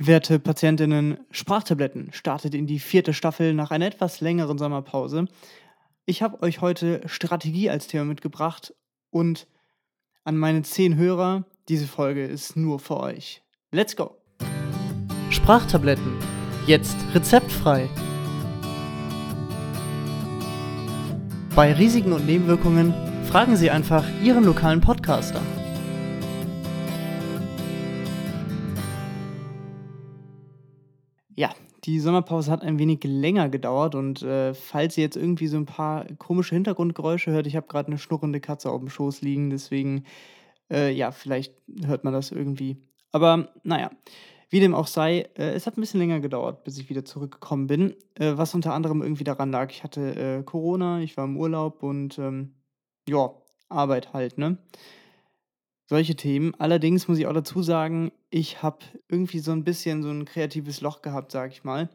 Werte Patientinnen, Sprachtabletten startet in die vierte Staffel nach einer etwas längeren Sommerpause. Ich habe euch heute Strategie als Thema mitgebracht und an meine zehn Hörer, diese Folge ist nur für euch. Let's go! Sprachtabletten, jetzt rezeptfrei. Bei Risiken und Nebenwirkungen fragen Sie einfach Ihren lokalen Podcaster. Ja, die Sommerpause hat ein wenig länger gedauert und äh, falls ihr jetzt irgendwie so ein paar komische Hintergrundgeräusche hört, ich habe gerade eine schnurrende Katze auf dem Schoß liegen, deswegen, äh, ja, vielleicht hört man das irgendwie. Aber naja, wie dem auch sei, äh, es hat ein bisschen länger gedauert, bis ich wieder zurückgekommen bin, äh, was unter anderem irgendwie daran lag, ich hatte äh, Corona, ich war im Urlaub und ähm, ja, Arbeit halt, ne? Solche Themen. Allerdings muss ich auch dazu sagen, ich habe irgendwie so ein bisschen so ein kreatives Loch gehabt, sage ich mal,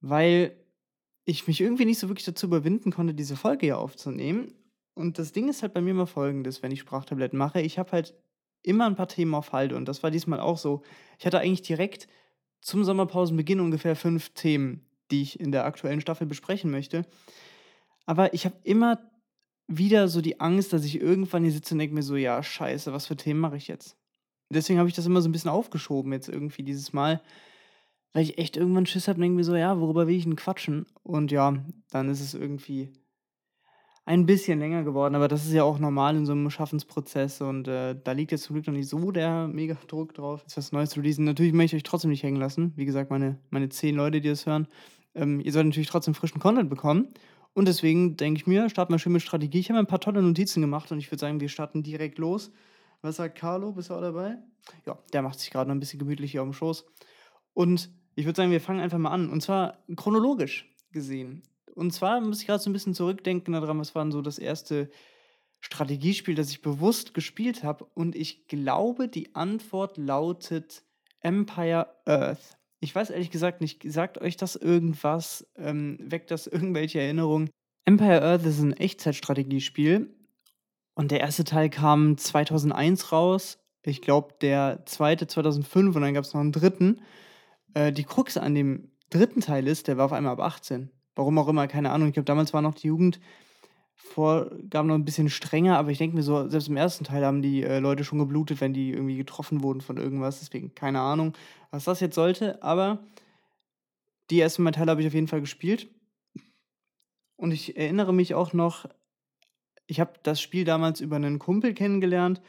weil ich mich irgendwie nicht so wirklich dazu überwinden konnte, diese Folge hier aufzunehmen. Und das Ding ist halt bei mir immer folgendes, wenn ich Sprachtabletten mache. Ich habe halt immer ein paar Themen auf Halde und das war diesmal auch so. Ich hatte eigentlich direkt zum Sommerpausenbeginn ungefähr fünf Themen, die ich in der aktuellen Staffel besprechen möchte. Aber ich habe immer wieder so die Angst, dass ich irgendwann hier sitze und denke mir so, ja, scheiße, was für Themen mache ich jetzt? Deswegen habe ich das immer so ein bisschen aufgeschoben jetzt irgendwie dieses Mal, weil ich echt irgendwann Schiss habe und denke mir so, ja, worüber will ich denn quatschen? Und ja, dann ist es irgendwie ein bisschen länger geworden, aber das ist ja auch normal in so einem Schaffensprozess und äh, da liegt jetzt zum Glück noch nicht so der mega Druck drauf, jetzt was Neues zu releasen. Natürlich möchte ich euch trotzdem nicht hängen lassen. Wie gesagt, meine, meine zehn Leute, die das hören, ähm, ihr sollt natürlich trotzdem frischen Content bekommen. Und deswegen denke ich mir, starten wir schön mit Strategie. Ich habe ein paar tolle Notizen gemacht und ich würde sagen, wir starten direkt los. Was sagt Carlo? Bist du auch dabei? Ja, der macht sich gerade noch ein bisschen gemütlich hier auf dem Schoß. Und ich würde sagen, wir fangen einfach mal an. Und zwar chronologisch gesehen. Und zwar muss ich gerade so ein bisschen zurückdenken daran, was war denn so das erste Strategiespiel, das ich bewusst gespielt habe. Und ich glaube, die Antwort lautet Empire Earth. Ich weiß ehrlich gesagt nicht, sagt euch das irgendwas? Ähm, weckt das irgendwelche Erinnerungen? Empire Earth ist ein Echtzeitstrategiespiel und der erste Teil kam 2001 raus. Ich glaube, der zweite 2005 und dann gab es noch einen dritten. Äh, die Krux an dem dritten Teil ist, der war auf einmal ab 18. Warum auch immer, keine Ahnung. Ich glaube, damals war noch die Jugend Vorgaben noch ein bisschen strenger, aber ich denke mir so, selbst im ersten Teil haben die äh, Leute schon geblutet, wenn die irgendwie getroffen wurden von irgendwas. Deswegen keine Ahnung, was das jetzt sollte. Aber die ersten beiden Teile habe ich auf jeden Fall gespielt. Und ich erinnere mich auch noch, ich habe das Spiel damals über einen Kumpel kennengelernt,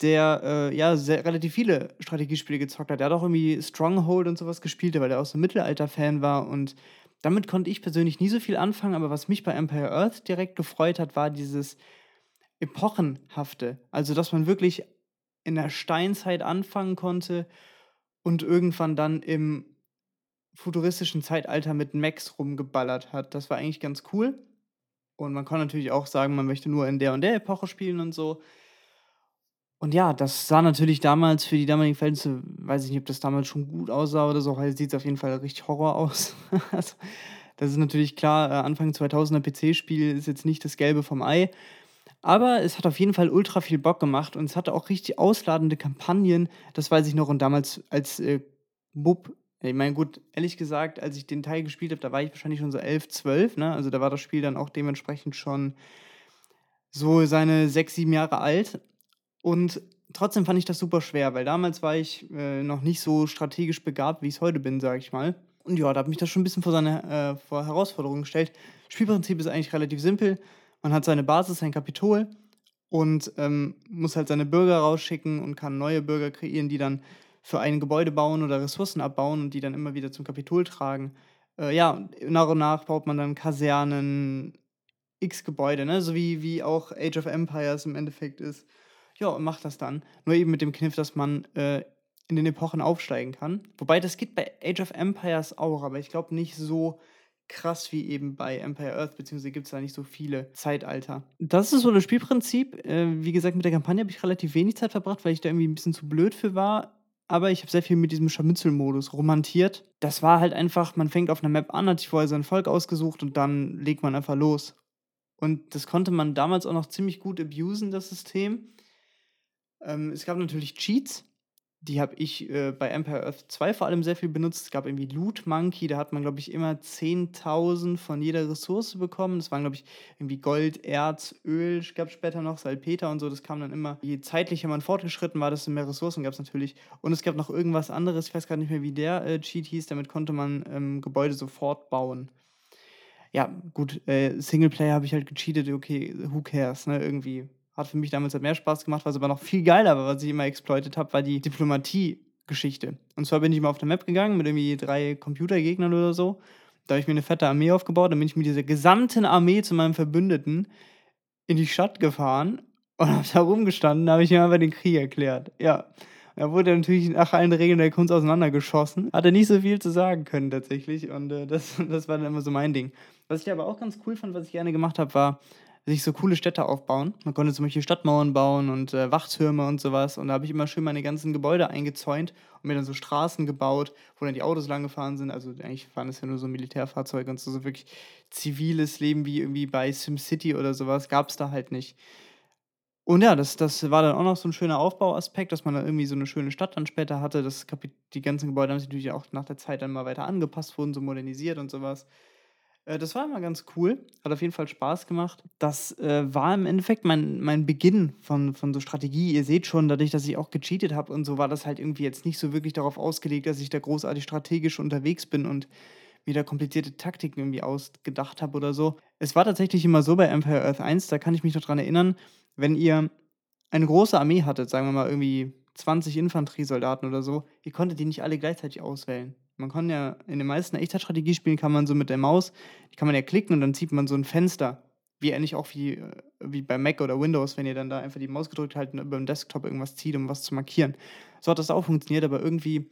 der äh, ja sehr, relativ viele Strategiespiele gezockt hat. Der hat auch irgendwie Stronghold und sowas gespielt, weil der auch so ein Mittelalter-Fan war und damit konnte ich persönlich nie so viel anfangen, aber was mich bei Empire Earth direkt gefreut hat, war dieses Epochenhafte. Also, dass man wirklich in der Steinzeit anfangen konnte und irgendwann dann im futuristischen Zeitalter mit Max rumgeballert hat. Das war eigentlich ganz cool. Und man kann natürlich auch sagen, man möchte nur in der und der Epoche spielen und so. Und ja, das sah natürlich damals für die damaligen Verhältnisse, weiß ich nicht, ob das damals schon gut aussah oder so, heute sieht es auf jeden Fall richtig Horror aus. Also, das ist natürlich klar, äh, Anfang 2000er PC-Spiel ist jetzt nicht das Gelbe vom Ei. Aber es hat auf jeden Fall ultra viel Bock gemacht und es hatte auch richtig ausladende Kampagnen. Das weiß ich noch. Und damals als äh, Bub, ich meine, gut, ehrlich gesagt, als ich den Teil gespielt habe, da war ich wahrscheinlich schon so 11, 12. Ne? Also da war das Spiel dann auch dementsprechend schon so seine sechs, sieben Jahre alt. Und trotzdem fand ich das super schwer, weil damals war ich äh, noch nicht so strategisch begabt, wie ich es heute bin, sage ich mal. Und ja, da hat mich das schon ein bisschen vor seine äh, vor Herausforderungen gestellt. Spielprinzip ist eigentlich relativ simpel. Man hat seine Basis, sein Kapitol und ähm, muss halt seine Bürger rausschicken und kann neue Bürger kreieren, die dann für ein Gebäude bauen oder Ressourcen abbauen und die dann immer wieder zum Kapitol tragen. Äh, ja, nach und nach baut man dann Kasernen, x Gebäude, ne? so wie, wie auch Age of Empires im Endeffekt ist ja, und macht das dann. Nur eben mit dem Kniff, dass man äh, in den Epochen aufsteigen kann. Wobei das geht bei Age of Empires auch, aber ich glaube nicht so krass wie eben bei Empire Earth, beziehungsweise gibt es da nicht so viele Zeitalter. Das ist so das Spielprinzip. Äh, wie gesagt, mit der Kampagne habe ich relativ wenig Zeit verbracht, weil ich da irgendwie ein bisschen zu blöd für war. Aber ich habe sehr viel mit diesem Scharmützelmodus romantiert. Das war halt einfach, man fängt auf einer Map an, hat sich vorher sein Volk ausgesucht und dann legt man einfach los. Und das konnte man damals auch noch ziemlich gut abusen, das System. Ähm, es gab natürlich Cheats, Die habe ich äh, bei Empire Earth 2 vor allem sehr viel benutzt. Es gab irgendwie Loot Monkey, da hat man, glaube ich, immer 10.000 von jeder Ressource bekommen. Das waren, glaube ich, irgendwie Gold, Erz, Öl, gab es später noch, Salpeter und so. Das kam dann immer. Je zeitlicher man fortgeschritten war, desto mehr Ressourcen gab es natürlich. Und es gab noch irgendwas anderes, ich weiß gar nicht mehr, wie der äh, Cheat hieß. Damit konnte man ähm, Gebäude sofort bauen. Ja, gut, äh, Singleplayer habe ich halt gecheatet, okay, who cares, ne, irgendwie hat für mich damals halt mehr Spaß gemacht, was aber noch viel geiler war, was ich immer exploitet habe, war die Diplomatie-Geschichte. Und zwar bin ich mal auf der Map gegangen mit irgendwie drei Computergegnern oder so. Da habe ich mir eine fette Armee aufgebaut, dann bin ich mit dieser gesamten Armee zu meinem Verbündeten in die Stadt gefahren und habe da rumgestanden, da habe ich ihm einfach den Krieg erklärt. Ja. Da wurde er natürlich nach allen Regeln der Kunst auseinandergeschossen. Hat er nicht so viel zu sagen können tatsächlich. Und äh, das, das war dann immer so mein Ding. Was ich aber auch ganz cool fand, was ich gerne gemacht habe, war, sich so coole Städte aufbauen. Man konnte zum Beispiel Stadtmauern bauen und äh, Wachtürme und sowas. Und da habe ich immer schön meine ganzen Gebäude eingezäunt und mir dann so Straßen gebaut, wo dann die Autos lang gefahren sind. Also eigentlich fahren das ja nur so Militärfahrzeuge und so, so wirklich ziviles Leben wie irgendwie bei SimCity oder sowas gab es da halt nicht. Und ja, das, das war dann auch noch so ein schöner Aufbauaspekt, dass man dann irgendwie so eine schöne Stadt dann später hatte. Das die ganzen Gebäude haben sich natürlich auch nach der Zeit dann mal weiter angepasst, wurden so modernisiert und sowas. Äh, das war immer ganz cool, hat auf jeden Fall Spaß gemacht. Das äh, war im Endeffekt mein, mein Beginn von, von so Strategie. Ihr seht schon, dadurch, dass ich auch gecheatet habe und so, war das halt irgendwie jetzt nicht so wirklich darauf ausgelegt, dass ich da großartig strategisch unterwegs bin und da komplizierte Taktiken irgendwie ausgedacht habe oder so. Es war tatsächlich immer so bei Empire Earth 1, da kann ich mich noch dran erinnern, wenn ihr eine große Armee hattet, sagen wir mal irgendwie 20 Infanteriesoldaten oder so, ihr konntet die nicht alle gleichzeitig auswählen. Man kann ja in den meisten Echtzeitstrategiespielen kann man so mit der Maus, die kann man ja klicken und dann zieht man so ein Fenster. Wie ähnlich auch wie, äh, wie bei Mac oder Windows, wenn ihr dann da einfach die Maus gedrückt halten und über dem Desktop irgendwas zieht, um was zu markieren. So hat das auch funktioniert, aber irgendwie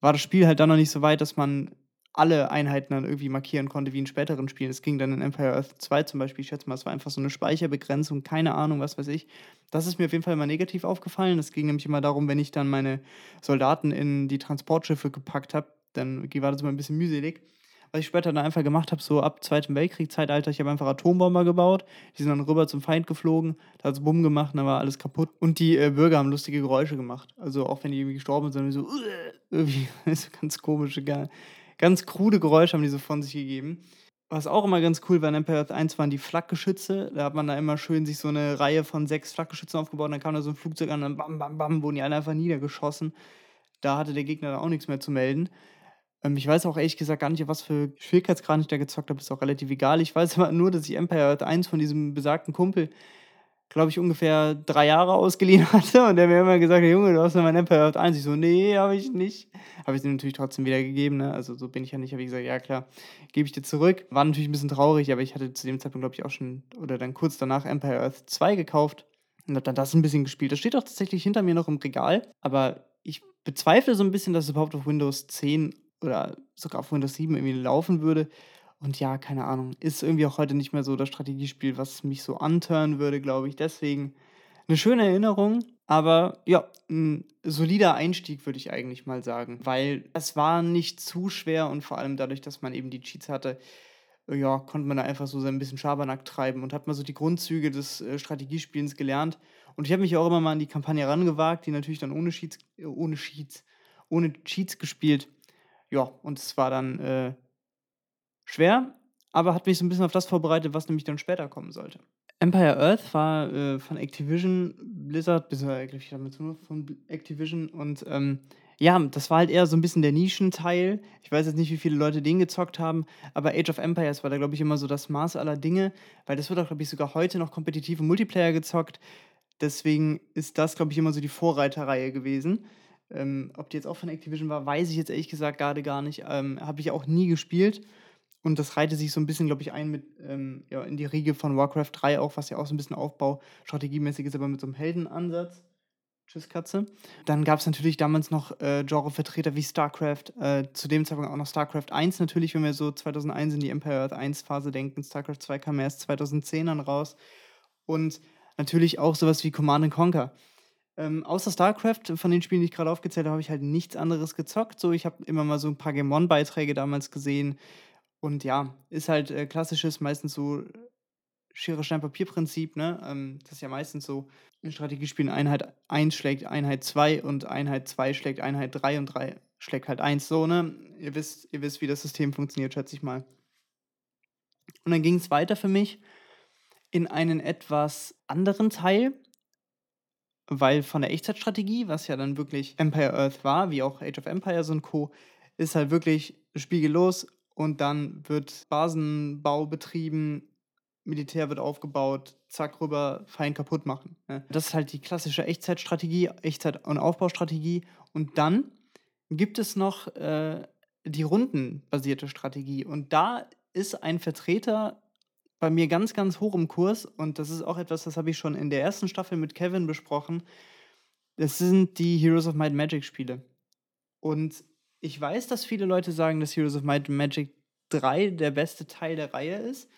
war das Spiel halt dann noch nicht so weit, dass man alle Einheiten dann irgendwie markieren konnte, wie in späteren Spielen. Es ging dann in Empire Earth 2 zum Beispiel, ich schätze mal, es war einfach so eine Speicherbegrenzung, keine Ahnung, was weiß ich. Das ist mir auf jeden Fall immer negativ aufgefallen. Es ging nämlich immer darum, wenn ich dann meine Soldaten in die Transportschiffe gepackt habe, dann war das immer ein bisschen mühselig. Was ich später dann einfach gemacht habe, so ab Zweiten Weltkrieg-Zeitalter, ich habe einfach Atombomber gebaut, die sind dann rüber zum Feind geflogen, da hat es Bumm gemacht, dann war alles kaputt. Und die äh, Bürger haben lustige Geräusche gemacht. Also auch wenn die irgendwie gestorben sind, so, irgendwie so ganz komische, ganz krude Geräusche haben die so von sich gegeben. Was auch immer ganz cool war in Empire Earth 1 waren die Flakgeschütze. Da hat man da immer schön sich so eine Reihe von sechs Flakgeschützen aufgebaut. Und dann kam da so ein Flugzeug an und dann bam, bam, bam, wurden die alle einfach niedergeschossen. Da hatte der Gegner dann auch nichts mehr zu melden. Ähm, ich weiß auch ehrlich gesagt gar nicht, was für Schwierigkeitsgrad ich da gezockt habe. Ist auch relativ egal. Ich weiß aber nur, dass ich Empire Earth 1 von diesem besagten Kumpel, glaube ich, ungefähr drei Jahre ausgeliehen hatte. Und der mir immer gesagt hat: Junge, du hast noch mein Empire Earth 1. Ich so: Nee, habe ich nicht. Habe ich ihm natürlich trotzdem wieder gegeben. Ne? Also so bin ich ja nicht. Habe ich gesagt: Ja, klar, gebe ich dir zurück. War natürlich ein bisschen traurig, aber ich hatte zu dem Zeitpunkt, glaube ich, auch schon oder dann kurz danach Empire Earth 2 gekauft. Und habe dann das ein bisschen gespielt. Das steht auch tatsächlich hinter mir noch im Regal. Aber ich bezweifle so ein bisschen, dass es überhaupt auf Windows 10 oder sogar auf Windows 7 irgendwie laufen würde. Und ja, keine Ahnung, ist irgendwie auch heute nicht mehr so das Strategiespiel, was mich so antören würde, glaube ich. Deswegen eine schöne Erinnerung, aber ja, ein solider Einstieg würde ich eigentlich mal sagen, weil es war nicht zu schwer und vor allem dadurch, dass man eben die Cheats hatte, ja, konnte man da einfach so ein bisschen Schabernack treiben und hat mal so die Grundzüge des äh, Strategiespielens gelernt. Und ich habe mich auch immer mal an die Kampagne rangewagt, die natürlich dann ohne Cheats, äh, ohne Cheats, ohne Cheats gespielt ja, und es war dann äh, schwer, aber hat mich so ein bisschen auf das vorbereitet, was nämlich dann später kommen sollte. Empire Earth war äh, von Activision, Blizzard, bis ich damit nur von Activision und ähm, ja, das war halt eher so ein bisschen der Nischenteil. Ich weiß jetzt nicht, wie viele Leute den gezockt haben, aber Age of Empires war da, glaube ich, immer so das Maß aller Dinge, weil das wird auch, glaube ich, sogar heute noch kompetitive Multiplayer gezockt. Deswegen ist das, glaube ich, immer so die Vorreiterreihe gewesen. Ähm, ob die jetzt auch von Activision war, weiß ich jetzt ehrlich gesagt gerade gar nicht. Ähm, Habe ich auch nie gespielt. Und das reihte sich so ein bisschen, glaube ich, ein mit ähm, ja, in die Riege von Warcraft 3 auch, was ja auch so ein bisschen Aufbau strategiemäßig ist, aber mit so einem Heldenansatz. Tschüss, Katze. Dann gab es natürlich damals noch äh, Genrevertreter wie StarCraft, äh, zu dem Zeitpunkt auch noch StarCraft 1 natürlich, wenn wir so 2001 in die Empire Earth 1 Phase denken. StarCraft 2 kam erst 2010 dann raus. Und natürlich auch sowas wie Command Conquer. Ähm, außer StarCraft, von den Spielen, die ich gerade aufgezählt habe, habe ich halt nichts anderes gezockt. So, ich habe immer mal so ein paar Game One-Beiträge damals gesehen. Und ja, ist halt äh, klassisches, meistens so Schere, Stein, Papier-Prinzip, ne? Ähm, das ist ja meistens so. Strategiespielen Einheit 1 schlägt Einheit 2 und Einheit 2 schlägt Einheit 3 und 3 schlägt halt 1 so, ne? Ihr wisst, ihr wisst, wie das System funktioniert, schätze ich mal. Und dann ging es weiter für mich in einen etwas anderen Teil, weil von der Echtzeitstrategie, was ja dann wirklich Empire Earth war, wie auch Age of Empires und Co., ist halt wirklich Spiegel los und dann wird Basenbau betrieben, Militär wird aufgebaut, zack rüber, Feind kaputt machen. Ne? Das ist halt die klassische Echtzeitstrategie, Echtzeit- und Aufbaustrategie. Und dann gibt es noch äh, die rundenbasierte Strategie. Und da ist ein Vertreter bei mir ganz, ganz hoch im Kurs. Und das ist auch etwas, das habe ich schon in der ersten Staffel mit Kevin besprochen. Das sind die Heroes of Might Magic Spiele. Und ich weiß, dass viele Leute sagen, dass Heroes of Might Magic 3 der beste Teil der Reihe ist.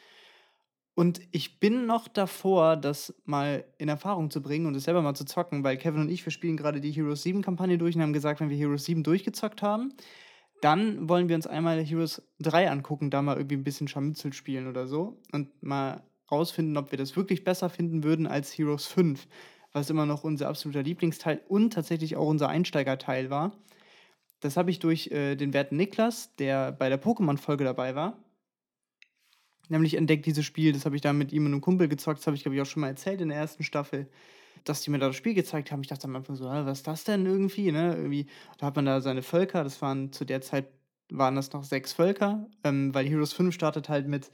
Und ich bin noch davor, das mal in Erfahrung zu bringen und es selber mal zu zocken, weil Kevin und ich, wir spielen gerade die Heroes 7 Kampagne durch und haben gesagt, wenn wir Heroes 7 durchgezockt haben, dann wollen wir uns einmal Heroes 3 angucken, da mal irgendwie ein bisschen Scharmützel spielen oder so und mal rausfinden, ob wir das wirklich besser finden würden als Heroes 5, was immer noch unser absoluter Lieblingsteil und tatsächlich auch unser Einsteigerteil war. Das habe ich durch äh, den werten Niklas, der bei der Pokémon-Folge dabei war, nämlich entdeckt dieses Spiel. Das habe ich da mit ihm und einem Kumpel gezockt. Das habe ich, glaube ich, auch schon mal erzählt in der ersten Staffel, dass die mir da das Spiel gezeigt haben. Ich dachte am Anfang so, was ist das denn irgendwie? Ne? irgendwie da hat man da seine Völker. Das waren zu der Zeit waren das noch sechs Völker, ähm, weil Heroes 5 startet halt mit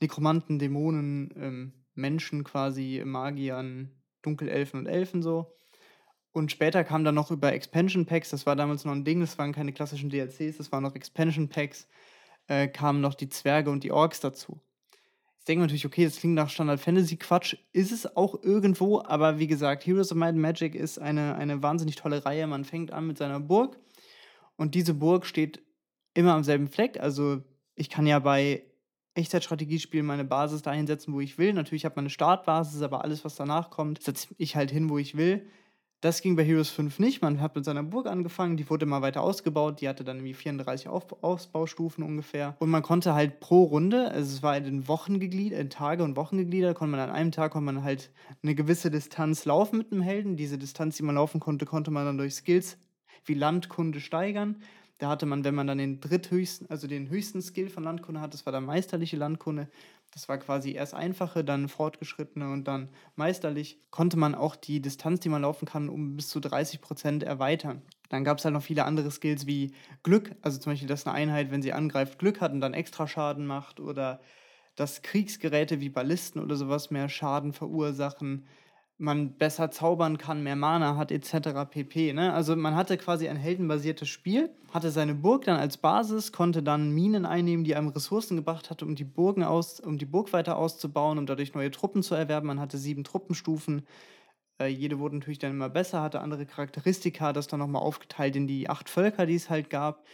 Nekromanten, Dämonen, ähm, Menschen quasi, Magiern, Dunkelelfen und Elfen so. Und später kam dann noch über Expansion Packs, das war damals noch ein Ding, das waren keine klassischen DLCs, das waren noch Expansion Packs, äh, kamen noch die Zwerge und die Orks dazu denke natürlich, okay, das klingt nach Standard Fantasy Quatsch, ist es auch irgendwo, aber wie gesagt, Heroes of Might and Magic ist eine, eine wahnsinnig tolle Reihe. Man fängt an mit seiner Burg und diese Burg steht immer am selben Fleck. Also ich kann ja bei Echtzeitstrategiespielen meine Basis dahin setzen, wo ich will. Natürlich habe man eine Startbasis, aber alles, was danach kommt, setze ich halt hin, wo ich will. Das ging bei Heroes 5 nicht. Man hat mit seiner Burg angefangen, die wurde immer weiter ausgebaut. Die hatte dann irgendwie 34 Auf Ausbaustufen ungefähr. Und man konnte halt pro Runde, also es war in Wochen gegliedert, in Tage und Wochen gegliedert, konnte man an einem Tag konnte man halt eine gewisse Distanz laufen mit einem Helden. Diese Distanz, die man laufen konnte, konnte man dann durch Skills wie Landkunde steigern. Da hatte man, wenn man dann den dritthöchsten, also den höchsten Skill von Landkunde hat, das war der meisterliche Landkunde, das war quasi erst einfache, dann fortgeschrittene und dann meisterlich, konnte man auch die Distanz, die man laufen kann, um bis zu 30 Prozent erweitern. Dann gab es halt noch viele andere Skills wie Glück, also zum Beispiel, dass eine Einheit, wenn sie angreift, Glück hat und dann extra Schaden macht oder dass Kriegsgeräte wie Ballisten oder sowas mehr Schaden verursachen man besser zaubern kann, mehr Mana hat etc. pp. Ne? Also man hatte quasi ein heldenbasiertes Spiel, hatte seine Burg dann als Basis, konnte dann Minen einnehmen, die einem Ressourcen gebracht hatte, um die Burgen aus, um die Burg weiter auszubauen, um dadurch neue Truppen zu erwerben. Man hatte sieben Truppenstufen. Äh, jede wurde natürlich dann immer besser, hatte andere Charakteristika, das dann nochmal aufgeteilt in die acht Völker, die es halt gab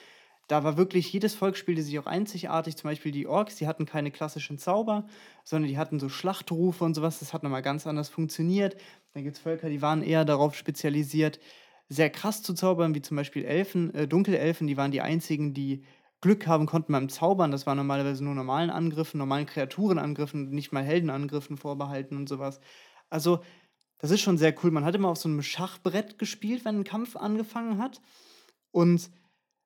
da war wirklich jedes Volk spielte sich auch einzigartig. Zum Beispiel die Orks, die hatten keine klassischen Zauber, sondern die hatten so Schlachtrufe und sowas. Das hat nochmal ganz anders funktioniert. Dann gibt es Völker, die waren eher darauf spezialisiert, sehr krass zu zaubern, wie zum Beispiel Elfen, äh, Dunkelelfen, die waren die einzigen, die Glück haben konnten beim Zaubern. Das war normalerweise nur normalen Angriffen, normalen Kreaturenangriffen, nicht mal Heldenangriffen vorbehalten und sowas. Also, das ist schon sehr cool. Man hat immer auf so einem Schachbrett gespielt, wenn ein Kampf angefangen hat. Und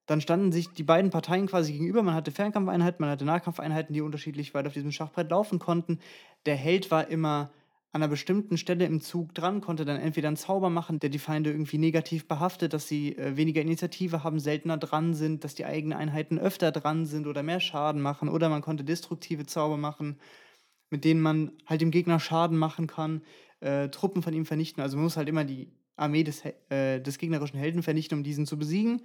dann standen sich die beiden Parteien quasi gegenüber. Man hatte Fernkampfeinheiten, man hatte Nahkampfeinheiten, die unterschiedlich weit auf diesem Schachbrett laufen konnten. Der Held war immer an einer bestimmten Stelle im Zug dran, konnte dann entweder einen Zauber machen, der die Feinde irgendwie negativ behaftet, dass sie äh, weniger Initiative haben, seltener dran sind, dass die eigenen Einheiten öfter dran sind oder mehr Schaden machen. Oder man konnte destruktive Zauber machen, mit denen man halt dem Gegner Schaden machen kann, äh, Truppen von ihm vernichten. Also man muss halt immer die Armee des, äh, des gegnerischen Helden vernichten, um diesen zu besiegen.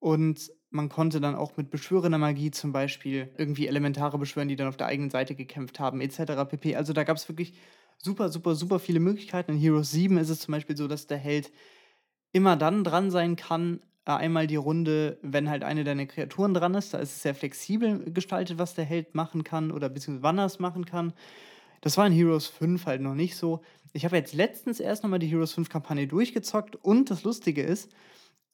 Und man konnte dann auch mit beschwörender Magie zum Beispiel irgendwie Elementare beschwören, die dann auf der eigenen Seite gekämpft haben, etc. pp. Also da gab es wirklich super, super, super viele Möglichkeiten. In Heroes 7 ist es zum Beispiel so, dass der Held immer dann dran sein kann, äh, einmal die Runde, wenn halt eine deiner Kreaturen dran ist. Da ist es sehr flexibel gestaltet, was der Held machen kann oder beziehungsweise wann er es machen kann. Das war in Heroes 5 halt noch nicht so. Ich habe jetzt letztens erst nochmal die Heroes 5 Kampagne durchgezockt und das Lustige ist,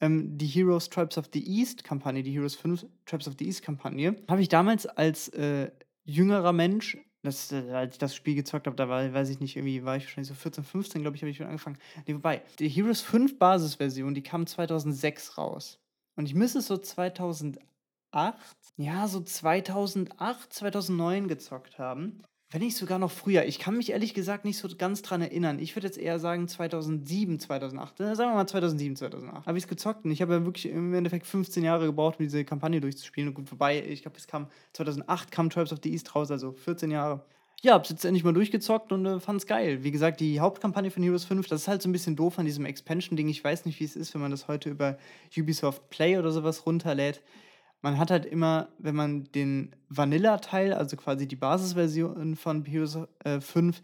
ähm, die Heroes Tribes of the East Kampagne, die Heroes 5 Tribes of the East Kampagne, habe ich damals als äh, jüngerer Mensch Das, äh, als ich das Spiel gezockt habe, da war, weiß ich nicht, irgendwie war ich wahrscheinlich so 14, 15, glaube ich, habe ich schon angefangen. Ne, wobei, die Heroes 5 Basisversion, die kam 2006 raus. Und ich müsste es so 2008, ja, so 2008, 2009 gezockt haben. Wenn nicht sogar noch früher. Ich kann mich ehrlich gesagt nicht so ganz dran erinnern. Ich würde jetzt eher sagen 2007, 2008. Äh, sagen wir mal 2007, 2008. Habe ich es gezockt und ich habe ja wirklich im Endeffekt 15 Jahre gebraucht, um diese Kampagne durchzuspielen. Und gut, vorbei, ich glaube, es kam 2008 kam Tribes of the East raus, also 14 Jahre. Ja, hab's jetzt endlich mal durchgezockt und äh, fand's geil. Wie gesagt, die Hauptkampagne von Heroes 5, das ist halt so ein bisschen doof an diesem Expansion-Ding. Ich weiß nicht, wie es ist, wenn man das heute über Ubisoft Play oder sowas runterlädt man hat halt immer, wenn man den Vanilla-Teil, also quasi die Basisversion von Heroes äh, 5,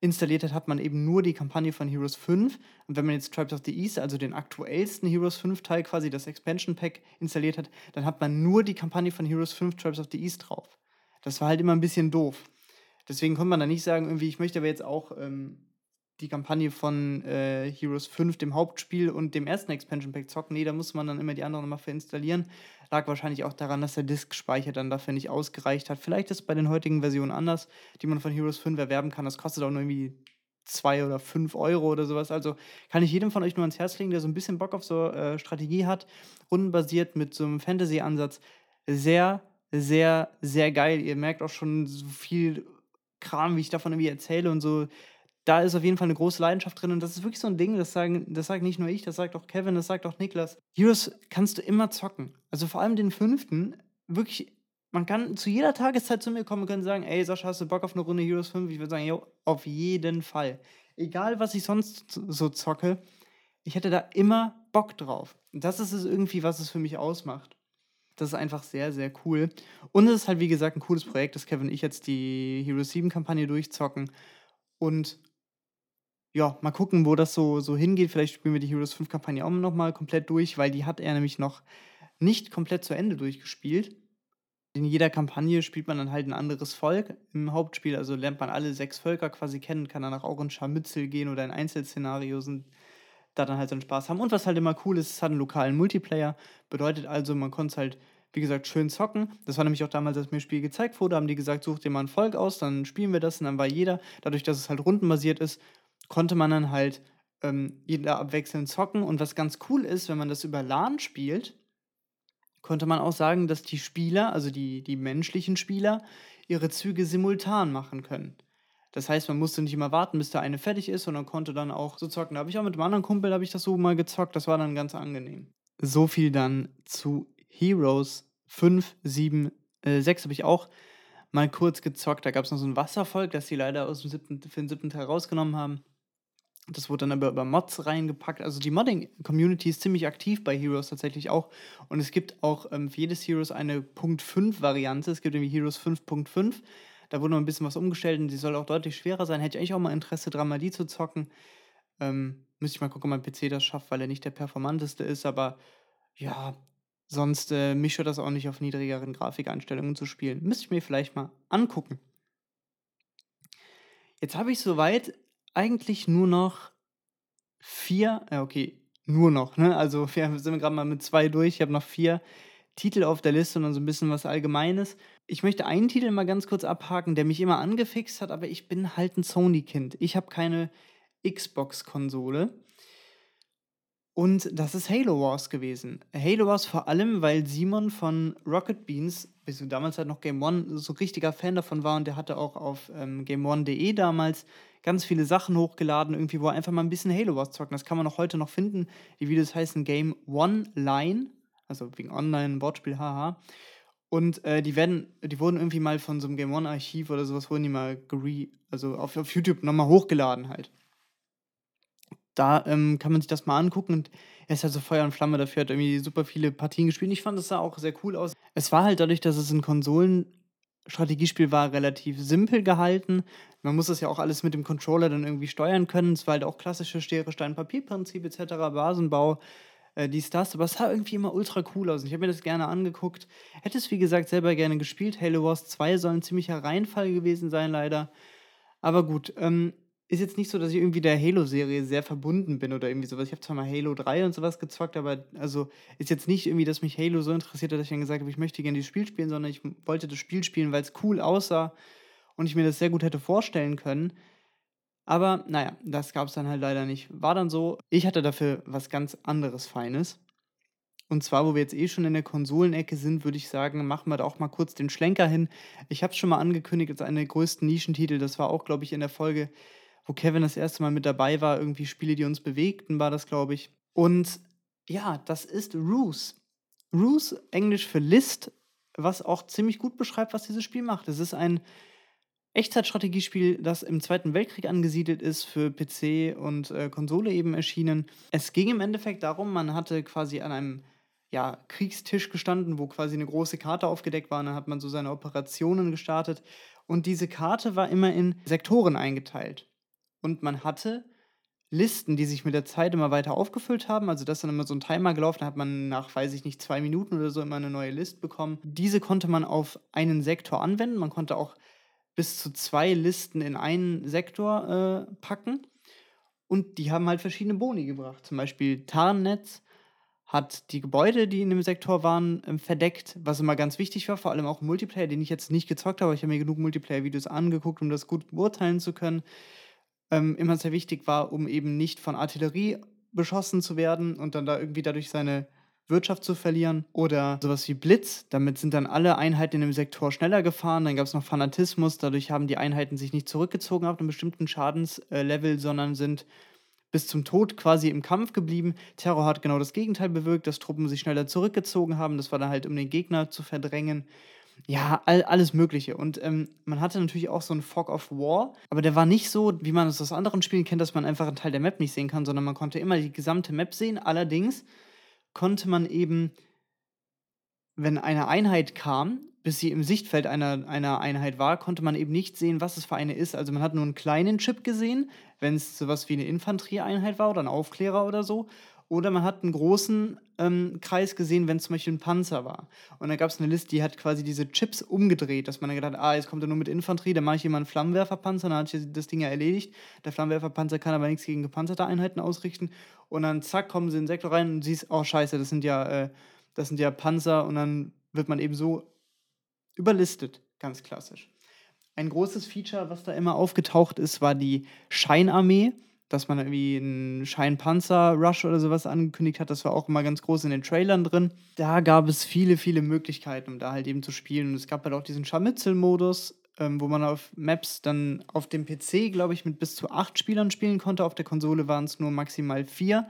installiert hat, hat man eben nur die Kampagne von Heroes 5. Und wenn man jetzt Tribes of the East, also den aktuellsten Heroes 5 Teil, quasi das Expansion Pack installiert hat, dann hat man nur die Kampagne von Heroes 5 Tribes of the East drauf. Das war halt immer ein bisschen doof. Deswegen konnte man da nicht sagen, irgendwie, ich möchte aber jetzt auch ähm, die Kampagne von äh, Heroes 5, dem Hauptspiel und dem ersten Expansion Pack zocken. Nee, da muss man dann immer die anderen nochmal für installieren. Lag wahrscheinlich auch daran, dass der Disk-Speicher dann dafür nicht ausgereicht hat. Vielleicht ist es bei den heutigen Versionen anders, die man von Heroes 5 erwerben kann. Das kostet auch nur irgendwie 2 oder 5 Euro oder sowas. Also kann ich jedem von euch nur ans Herz legen, der so ein bisschen Bock auf so äh, Strategie hat, rundenbasiert mit so einem Fantasy-Ansatz. Sehr, sehr, sehr geil. Ihr merkt auch schon so viel Kram, wie ich davon irgendwie erzähle und so da ist auf jeden Fall eine große Leidenschaft drin und das ist wirklich so ein Ding, das sagen das sagt nicht nur ich, das sagt auch Kevin, das sagt auch Niklas. Heroes kannst du immer zocken. Also vor allem den fünften, wirklich, man kann zu jeder Tageszeit zu mir kommen und können sagen, ey Sascha, hast du Bock auf eine Runde Heroes 5? Ich würde sagen, jo, auf jeden Fall. Egal, was ich sonst so zocke, ich hätte da immer Bock drauf. Und das ist es irgendwie, was es für mich ausmacht. Das ist einfach sehr, sehr cool. Und es ist halt, wie gesagt, ein cooles Projekt, dass Kevin und ich jetzt die Heroes 7 Kampagne durchzocken. Und ja, mal gucken, wo das so, so hingeht. Vielleicht spielen wir die Heroes 5 Kampagne auch noch mal komplett durch, weil die hat er nämlich noch nicht komplett zu Ende durchgespielt. In jeder Kampagne spielt man dann halt ein anderes Volk im Hauptspiel. Also lernt man alle sechs Völker quasi kennen, kann danach auch in Scharmützel gehen oder in Einzelszenarios und da dann halt so einen Spaß haben. Und was halt immer cool ist, es hat einen lokalen Multiplayer. Bedeutet also, man konnte es halt, wie gesagt, schön zocken. Das war nämlich auch damals, als mir das Spiel gezeigt wurde, haben die gesagt, such dir mal ein Volk aus, dann spielen wir das und dann war jeder, dadurch, dass es halt rundenbasiert ist, konnte man dann halt ähm, jeder abwechselnd zocken. Und was ganz cool ist, wenn man das über LAN spielt, konnte man auch sagen, dass die Spieler, also die, die menschlichen Spieler, ihre Züge simultan machen können. Das heißt, man musste nicht immer warten, bis der eine fertig ist, sondern konnte dann auch so zocken. Da habe ich auch mit einem anderen Kumpel, habe ich das so mal gezockt. Das war dann ganz angenehm. So viel dann zu Heroes 5, 7, äh, 6 habe ich auch mal kurz gezockt. Da gab es noch so ein Wasservolk, das sie leider aus dem siebten, für den siebten Teil rausgenommen haben. Das wurde dann aber über Mods reingepackt. Also die Modding-Community ist ziemlich aktiv bei Heroes tatsächlich auch. Und es gibt auch ähm, für jedes Heroes eine Punkt 5-Variante. Es gibt irgendwie Heroes 5.5. Da wurde noch ein bisschen was umgestellt und die soll auch deutlich schwerer sein. Hätte ich eigentlich auch mal Interesse dran, mal die zu zocken. Ähm, müsste ich mal gucken, ob mein PC das schafft, weil er nicht der performanteste ist. Aber ja, sonst äh, mich das auch nicht auf niedrigeren Grafikeinstellungen zu spielen. Müsste ich mir vielleicht mal angucken. Jetzt habe ich soweit eigentlich nur noch vier, ja, okay, nur noch, ne? Also wir sind gerade mal mit zwei durch. Ich habe noch vier Titel auf der Liste und dann so ein bisschen was Allgemeines. Ich möchte einen Titel mal ganz kurz abhaken, der mich immer angefixt hat, aber ich bin halt ein Sony-Kind. Ich habe keine Xbox-Konsole. Und das ist Halo Wars gewesen. Halo Wars vor allem, weil Simon von Rocket Beans, bis du damals halt noch Game One, so richtiger Fan davon war und der hatte auch auf ähm, GameOne.de damals ganz viele Sachen hochgeladen, irgendwie, wo er einfach mal ein bisschen Halo Wars zocken. Das kann man auch heute noch finden. Die Videos heißen Game One Line, also wegen Online, Wortspiel, haha. Und äh, die werden, die wurden irgendwie mal von so einem Game One-Archiv oder sowas, wurden die mal gere also auf, auf YouTube nochmal hochgeladen halt. Da ähm, kann man sich das mal angucken und er ist halt so Feuer und Flamme dafür, hat irgendwie super viele Partien gespielt. Ich fand, das sah auch sehr cool aus. Es war halt dadurch, dass es ein Konsolen Strategiespiel war relativ simpel gehalten. Man muss das ja auch alles mit dem Controller dann irgendwie steuern können. Es war halt auch klassische Schere, Stein, Papier-Prinzip etc., Basenbau, äh, dies, das. Aber es sah irgendwie immer ultra cool aus. Und ich habe mir das gerne angeguckt. Hätte es, wie gesagt, selber gerne gespielt. Halo Wars 2 soll ein ziemlicher Reinfall gewesen sein, leider. Aber gut, ähm, ist jetzt nicht so, dass ich irgendwie der Halo-Serie sehr verbunden bin oder irgendwie sowas. Ich habe zwar mal Halo 3 und sowas gezockt, aber also ist jetzt nicht irgendwie, dass mich Halo so interessiert hat, dass ich dann gesagt habe, ich möchte gerne dieses Spiel spielen, sondern ich wollte das Spiel spielen, weil es cool aussah und ich mir das sehr gut hätte vorstellen können. Aber naja, das gab es dann halt leider nicht. War dann so, ich hatte dafür was ganz anderes Feines. Und zwar, wo wir jetzt eh schon in der Konsolenecke sind, würde ich sagen, machen wir da auch mal kurz den Schlenker hin. Ich habe es schon mal angekündigt als einen der größten Nischentitel. Das war auch, glaube ich, in der Folge, wo Kevin das erste Mal mit dabei war. Irgendwie Spiele, die uns bewegten, war das, glaube ich. Und ja, das ist Ruse. Ruse, Englisch für List, was auch ziemlich gut beschreibt, was dieses Spiel macht. Es ist ein Echtzeitstrategiespiel, das im Zweiten Weltkrieg angesiedelt ist, für PC und äh, Konsole eben erschienen. Es ging im Endeffekt darum, man hatte quasi an einem ja, Kriegstisch gestanden, wo quasi eine große Karte aufgedeckt war. Und dann hat man so seine Operationen gestartet. Und diese Karte war immer in Sektoren eingeteilt. Und man hatte Listen, die sich mit der Zeit immer weiter aufgefüllt haben. Also das ist dann immer so ein Timer gelaufen, da hat man nach, weiß ich nicht, zwei Minuten oder so immer eine neue List bekommen. Diese konnte man auf einen Sektor anwenden. Man konnte auch bis zu zwei Listen in einen Sektor äh, packen. Und die haben halt verschiedene Boni gebracht. Zum Beispiel Tarnnetz hat die Gebäude, die in dem Sektor waren, ähm, verdeckt, was immer ganz wichtig war, vor allem auch Multiplayer, den ich jetzt nicht gezockt habe, ich habe mir genug Multiplayer-Videos angeguckt, um das gut beurteilen zu können. Ähm, immer sehr wichtig war, um eben nicht von Artillerie beschossen zu werden und dann da irgendwie dadurch seine Wirtschaft zu verlieren. Oder sowas wie Blitz, damit sind dann alle Einheiten in dem Sektor schneller gefahren. Dann gab es noch Fanatismus, dadurch haben die Einheiten sich nicht zurückgezogen auf einem bestimmten Schadenslevel, sondern sind bis zum Tod quasi im Kampf geblieben. Terror hat genau das Gegenteil bewirkt, dass Truppen sich schneller zurückgezogen haben. Das war dann halt, um den Gegner zu verdrängen. Ja, all, alles Mögliche. Und ähm, man hatte natürlich auch so einen Fog of War, aber der war nicht so, wie man es aus anderen Spielen kennt, dass man einfach einen Teil der Map nicht sehen kann, sondern man konnte immer die gesamte Map sehen. Allerdings konnte man eben, wenn eine Einheit kam, bis sie im Sichtfeld einer, einer Einheit war, konnte man eben nicht sehen, was es für eine ist. Also man hat nur einen kleinen Chip gesehen, wenn es sowas wie eine Infanterieeinheit war oder ein Aufklärer oder so. Oder man hat einen großen ähm, Kreis gesehen, wenn es zum Beispiel ein Panzer war. Und dann gab es eine Liste, die hat quasi diese Chips umgedreht, dass man dann gedacht hat, ah, jetzt kommt er nur mit Infanterie, dann mache ich hier mal einen Flammenwerferpanzer, dann hat sich das Ding ja erledigt. Der Flammenwerferpanzer kann aber nichts gegen gepanzerte Einheiten ausrichten. Und dann zack, kommen sie in den Sektor rein und siehst, oh scheiße, das sind ja, äh, das sind ja Panzer und dann wird man eben so überlistet, ganz klassisch. Ein großes Feature, was da immer aufgetaucht ist, war die Scheinarmee, dass man irgendwie einen Scheinpanzer-Rush oder sowas angekündigt hat. Das war auch immer ganz groß in den Trailern drin. Da gab es viele, viele Möglichkeiten, um da halt eben zu spielen. Und es gab halt auch diesen Scharmützel-Modus, ähm, wo man auf Maps dann auf dem PC, glaube ich, mit bis zu acht Spielern spielen konnte. Auf der Konsole waren es nur maximal vier.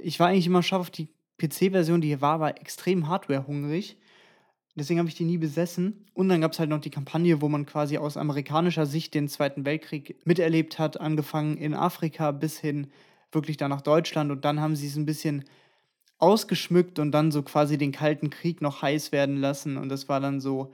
Ich war eigentlich immer scharf auf die PC-Version, die hier war, war extrem hardware-hungrig. Deswegen habe ich die nie besessen. Und dann gab es halt noch die Kampagne, wo man quasi aus amerikanischer Sicht den Zweiten Weltkrieg miterlebt hat, angefangen in Afrika bis hin wirklich da nach Deutschland. Und dann haben sie es ein bisschen ausgeschmückt und dann so quasi den Kalten Krieg noch heiß werden lassen. Und das war dann so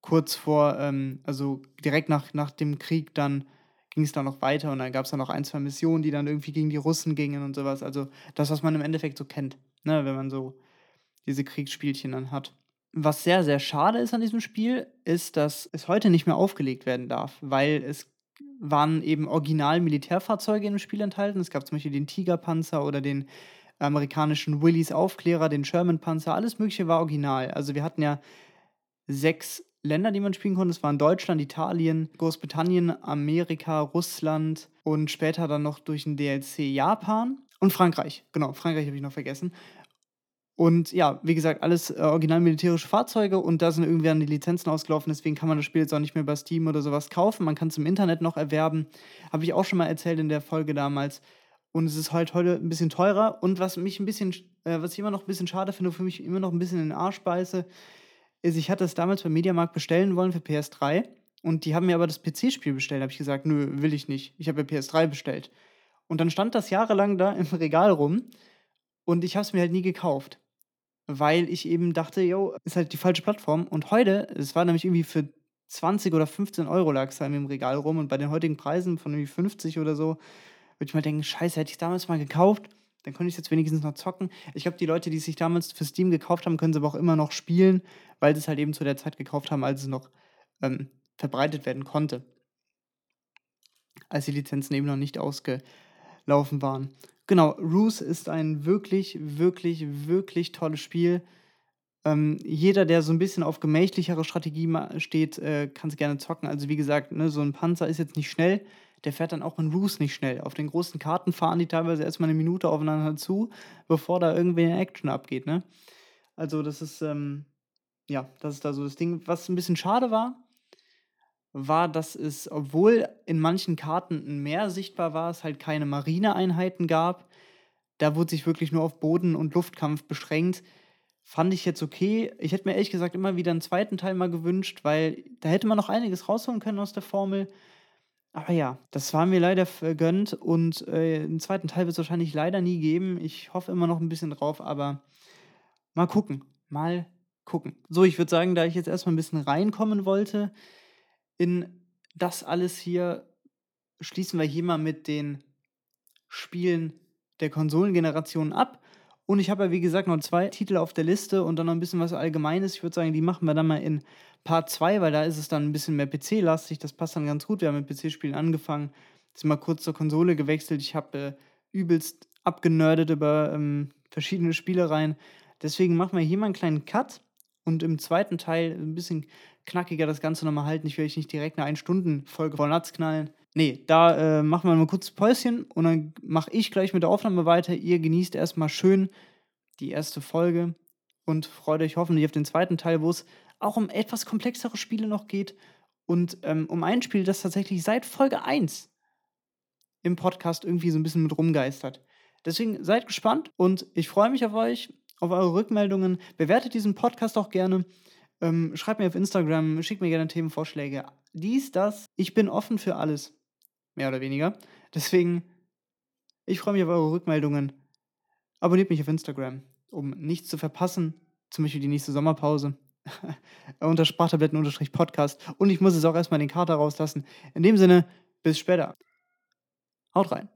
kurz vor, ähm, also direkt nach, nach dem Krieg dann ging es dann noch weiter und dann gab es dann noch ein, zwei Missionen, die dann irgendwie gegen die Russen gingen und sowas. Also das, was man im Endeffekt so kennt, ne, wenn man so diese Kriegsspielchen dann hat. Was sehr, sehr schade ist an diesem Spiel, ist, dass es heute nicht mehr aufgelegt werden darf, weil es waren eben original Militärfahrzeuge im Spiel enthalten. Es gab zum Beispiel den Tigerpanzer oder den amerikanischen Willys Aufklärer, den Sherman Panzer, alles Mögliche war original. Also wir hatten ja sechs Länder, die man spielen konnte. Es waren Deutschland, Italien, Großbritannien, Amerika, Russland und später dann noch durch den DLC Japan und Frankreich. Genau, Frankreich habe ich noch vergessen. Und ja, wie gesagt, alles äh, original militärische Fahrzeuge und da sind irgendwie an die Lizenzen ausgelaufen, deswegen kann man das Spiel jetzt auch nicht mehr bei Steam oder sowas kaufen. Man kann es im Internet noch erwerben. Habe ich auch schon mal erzählt in der Folge damals. Und es ist halt heute ein bisschen teurer. Und was mich ein bisschen, äh, was ich immer noch ein bisschen schade finde, für mich immer noch ein bisschen in den Arsch beiße, ist, ich hatte es damals beim Mediamarkt bestellen wollen für PS3 und die haben mir aber das PC-Spiel bestellt. Da habe ich gesagt, nö, will ich nicht. Ich habe ja PS3 bestellt. Und dann stand das jahrelang da im Regal rum und ich habe es mir halt nie gekauft weil ich eben dachte, yo, ist halt die falsche Plattform. Und heute, es war nämlich irgendwie für 20 oder 15 Euro lag es halt im Regal rum und bei den heutigen Preisen von irgendwie 50 oder so, würde ich mal denken, scheiße, hätte ich damals mal gekauft, dann könnte ich es jetzt wenigstens noch zocken. Ich glaube, die Leute, die sich damals für Steam gekauft haben, können sie aber auch immer noch spielen, weil sie es halt eben zu der Zeit gekauft haben, als es noch ähm, verbreitet werden konnte. Als die Lizenzen eben noch nicht ausgelaufen waren. Genau, Ruse ist ein wirklich, wirklich, wirklich tolles Spiel. Ähm, jeder, der so ein bisschen auf gemächlichere Strategie steht, äh, kann es gerne zocken. Also, wie gesagt, ne, so ein Panzer ist jetzt nicht schnell, der fährt dann auch in Roos nicht schnell. Auf den großen Karten fahren die teilweise erst mal 'ne Minute aufeinander zu, bevor da irgendwie 'ne Action abgeht, ne? Also, das ist, ähm ja, das ist da so das Ding. Was ein bisschen schade war, war, dass es, obwohl in manchen Karten 'n Meer sichtbar war, es halt keine Marineeinheiten gab. Da wurde sich wirklich nur auf Boden und Luftkampf beschränkt. Fand ich jetzt okay. Ich hätte mir ehrlich gesagt immer wieder 'n zweiten Teil mal gewünscht, weil da hätte man noch einiges rausholen können aus der Formel. Aber ja, das war mir leider vergönnt und, äh, 'n zweiten Teil wird's wahrscheinlich leider nie geben. Ich hoffe immer noch 'n bisschen drauf, aber mal gucken, mal gucken. So, ich würde sagen, da ich jetzt erst mal 'n bisschen reinkommen wollte in das alles hier, schließen wir hier mal mit den Spielen der Konsolengeneration ab. Und ich habe ja, wie gesagt, noch 2 Titel auf der Liste und dann noch 'n bisschen was Allgemeines. Ich würde sagen, die machen wir dann mal in Part 2, weil da ist es dann 'n bisschen mehr PC-lastig. Das passt dann ganz gut. Wir haben mit PC-Spielen angefangen, sind mal kurz zur Konsole gewechselt. Ich habe, äh, übelst abgenerdet über, ähm, verschiedene Spielereien. Deswegen machen wir hier mal 'n kleinen Cut und im zweiten Teil 'n bisschen knackiger das Ganze noch mal halten. Ich will euch nicht direkt 'ne Ein-Stunden-Folge vor Latz knallen. Ne, da, äh, machen wir mal kurz Päuschen und dann mache ich gleich mit der Aufnahme weiter. Ihr genießt erst mal schön die erste Folge und freut euch hoffentlich auf den zweiten Teil, wo es auch um etwas komplexere Spiele noch geht und, ähm, um ein Spiel, das tatsächlich seit Folge 1 im Podcast irgendwie so 'n bisschen mit rumgeistert. Deswegen seid gespannt und ich freue mich auf euch, auf eure Rückmeldungen. Bewertet diesen Podcast auch gerne. Ähm, schreibt mir auf Instagram, schickt mir gerne Themenvorschläge. Dies, das. Ich bin offen für alles. Mehr oder weniger. Deswegen, ich freue mich auf eure Rückmeldungen. Abonniert mich auf Instagram, um nichts zu verpassen, zum Beispiel die nächste Sommerpause. Unter Sprachtabletten-Podcast. Und ich muss jetzt auch erst mal den Kater rauslassen. In dem Sinne, bis später. Haut rein.